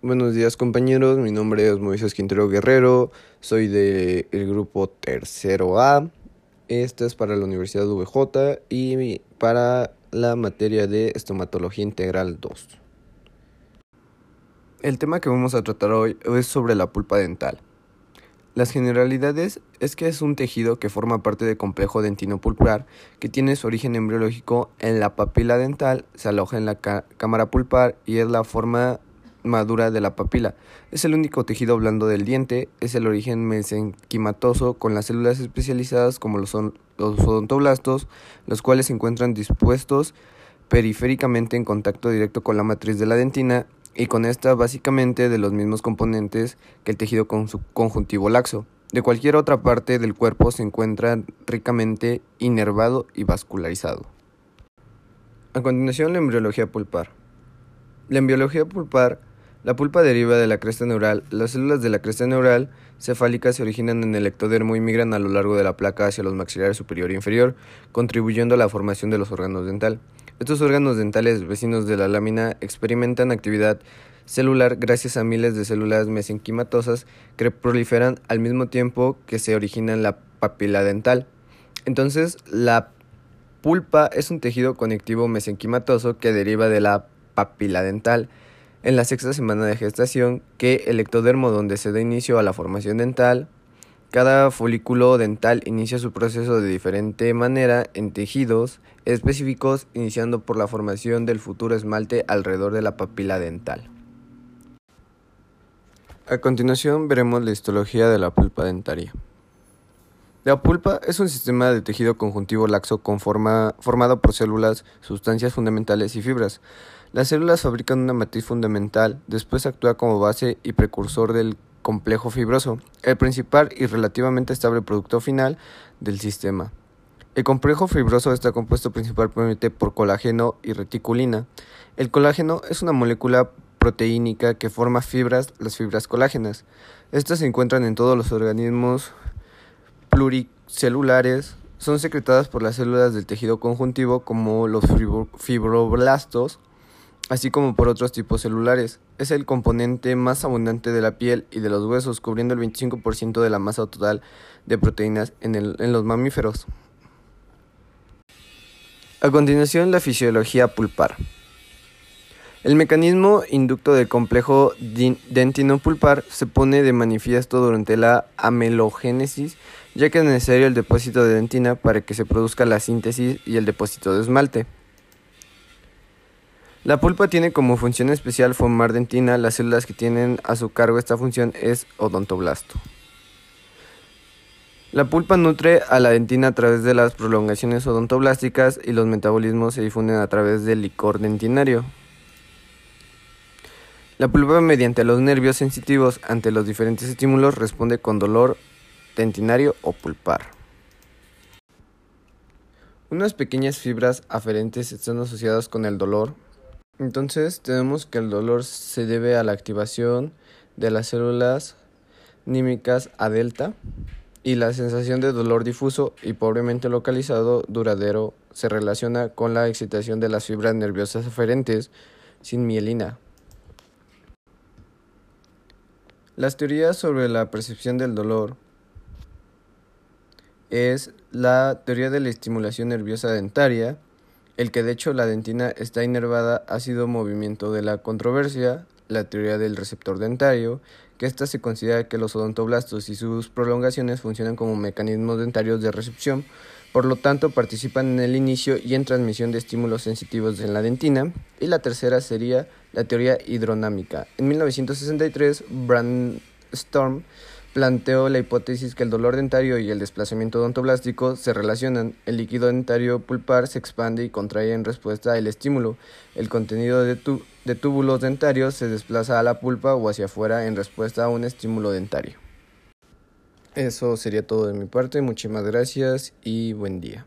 Buenos días compañeros, mi nombre es Moisés Quintero Guerrero, soy del grupo tercero A, este es para la Universidad VJ y para la materia de estomatología integral 2. El tema que vamos a tratar hoy es sobre la pulpa dental. Las generalidades es que es un tejido que forma parte del complejo dentino pulpar que tiene su origen embriológico en la papila dental, se aloja en la cámara pulpar y es la forma madura de la papila. Es el único tejido blando del diente, es el origen mesenquimatoso con las células especializadas como lo son los odontoblastos, los cuales se encuentran dispuestos periféricamente en contacto directo con la matriz de la dentina y con esta básicamente de los mismos componentes que el tejido conjuntivo laxo. De cualquier otra parte del cuerpo se encuentra ricamente inervado y vascularizado. A continuación, la embriología pulpar. La embriología pulpar, la pulpa deriva de la cresta neural. Las células de la cresta neural cefálica se originan en el ectodermo y migran a lo largo de la placa hacia los maxilares superior e inferior, contribuyendo a la formación de los órganos dental. Estos órganos dentales vecinos de la lámina experimentan actividad celular gracias a miles de células mesenquimatosas que proliferan al mismo tiempo que se origina en la papila dental. Entonces, la pulpa es un tejido conectivo mesenquimatoso que deriva de la papila dental en la sexta semana de gestación que el ectodermo donde se da inicio a la formación dental cada folículo dental inicia su proceso de diferente manera en tejidos específicos, iniciando por la formación del futuro esmalte alrededor de la papila dental. A continuación veremos la histología de la pulpa dentaria. La pulpa es un sistema de tejido conjuntivo laxo formado por células, sustancias fundamentales y fibras. Las células fabrican una matriz fundamental, después actúa como base y precursor del complejo fibroso, el principal y relativamente estable producto final del sistema. El complejo fibroso está compuesto principalmente por colágeno y reticulina. El colágeno es una molécula proteínica que forma fibras, las fibras colágenas. Estas se encuentran en todos los organismos pluricelulares, son secretadas por las células del tejido conjuntivo como los fibroblastos así como por otros tipos celulares. Es el componente más abundante de la piel y de los huesos, cubriendo el 25% de la masa total de proteínas en, en los mamíferos. A continuación, la fisiología pulpar. El mecanismo inducto del complejo dentino-pulpar se pone de manifiesto durante la amelogénesis, ya que es necesario el depósito de dentina para que se produzca la síntesis y el depósito de esmalte. La pulpa tiene como función especial formar dentina. Las células que tienen a su cargo esta función es odontoblasto. La pulpa nutre a la dentina a través de las prolongaciones odontoblásticas y los metabolismos se difunden a través del licor dentinario. La pulpa mediante los nervios sensitivos ante los diferentes estímulos responde con dolor dentinario o pulpar. Unas pequeñas fibras aferentes están asociadas con el dolor, entonces tenemos que el dolor se debe a la activación de las células nímicas A delta y la sensación de dolor difuso y pobremente localizado duradero se relaciona con la excitación de las fibras nerviosas aferentes sin mielina. Las teorías sobre la percepción del dolor es la teoría de la estimulación nerviosa dentaria, el que de hecho la dentina está inervada ha sido movimiento de la controversia, la teoría del receptor dentario, que ésta se considera que los odontoblastos y sus prolongaciones funcionan como mecanismos dentarios de recepción, por lo tanto participan en el inicio y en transmisión de estímulos sensitivos en la dentina, y la tercera sería la teoría hidronámica. En 1963, Brandstorm planteó la hipótesis que el dolor dentario y el desplazamiento odontoblástico se relacionan. El líquido dentario pulpar se expande y contrae en respuesta al estímulo. El contenido de, de túbulos dentarios se desplaza a la pulpa o hacia afuera en respuesta a un estímulo dentario. Eso sería todo de mi parte. Muchísimas gracias y buen día.